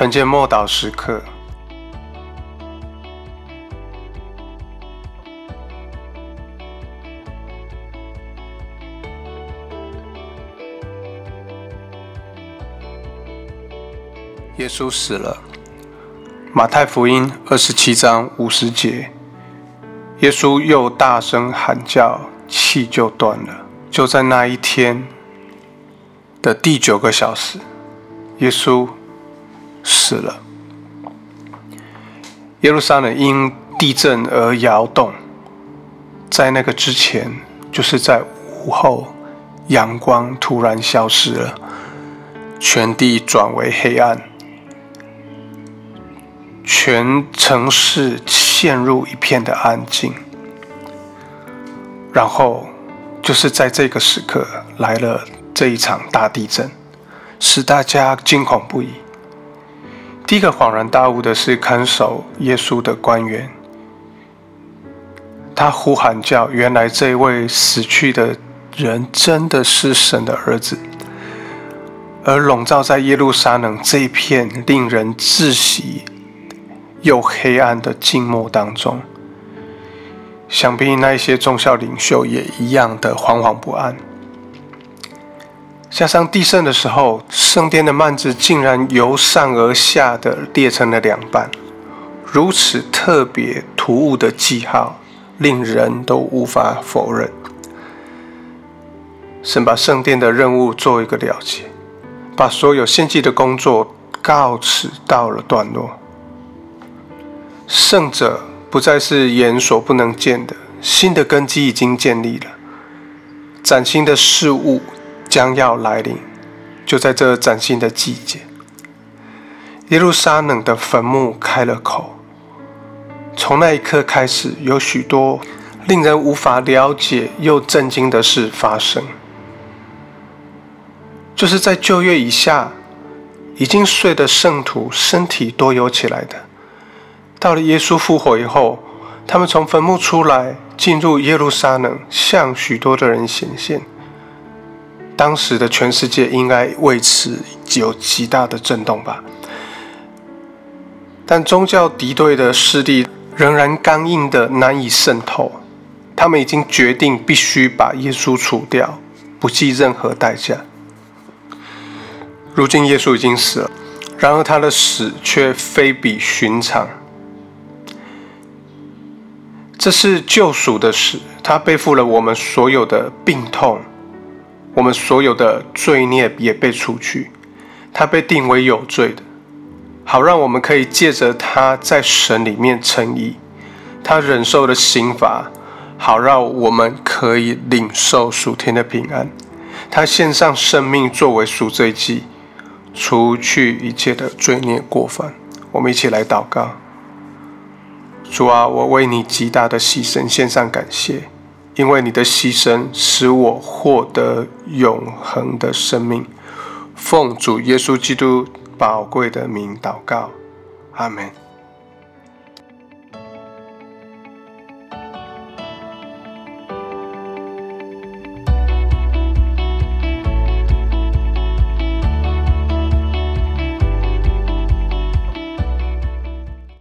承接默祷时刻。耶稣死了。马太福音二十七章五十节，耶稣又大声喊叫，气就断了。就在那一天的第九个小时，耶稣死了。耶路撒冷因地震而摇动。在那个之前，就是在午后，阳光突然消失了，全地转为黑暗。全城市陷入一片的安静，然后就是在这个时刻来了这一场大地震，使大家惊恐不已。第一个恍然大悟的是看守耶稣的官员，他呼喊叫：“原来这位死去的人真的是神的儿子。”而笼罩在耶路撒冷这一片令人窒息。又黑暗的静默当中，想必那一些宗教领袖也一样的惶惶不安。加上地震的时候，圣殿的幔子竟然由上而下的裂成了两半，如此特别突兀的记号，令人都无法否认。神把圣殿的任务做一个了结，把所有献祭的工作告辞到了段落。圣者不再是眼所不能见的，新的根基已经建立了，崭新的事物将要来临。就在这崭新的季节，耶路撒冷的坟墓开了口。从那一刻开始，有许多令人无法了解又震惊的事发生。就是在旧约以下，已经睡的圣徒身体都有起来的。到了耶稣复活以后，他们从坟墓出来，进入耶路撒冷，向许多的人显现。当时的全世界应该为此有极大的震动吧？但宗教敌对的势力仍然刚硬的难以渗透，他们已经决定必须把耶稣除掉，不计任何代价。如今耶稣已经死了，然而他的死却非比寻常。这是救赎的死，他背负了我们所有的病痛，我们所有的罪孽也被除去，他被定为有罪的，好让我们可以借着他在神里面称义，他忍受的刑罚，好让我们可以领受属天的平安，他献上生命作为赎罪祭，除去一切的罪孽过犯，我们一起来祷告。主啊，我为你极大的牺牲献上感谢，因为你的牺牲使我获得永恒的生命。奉主耶稣基督宝贵的名祷告，阿门。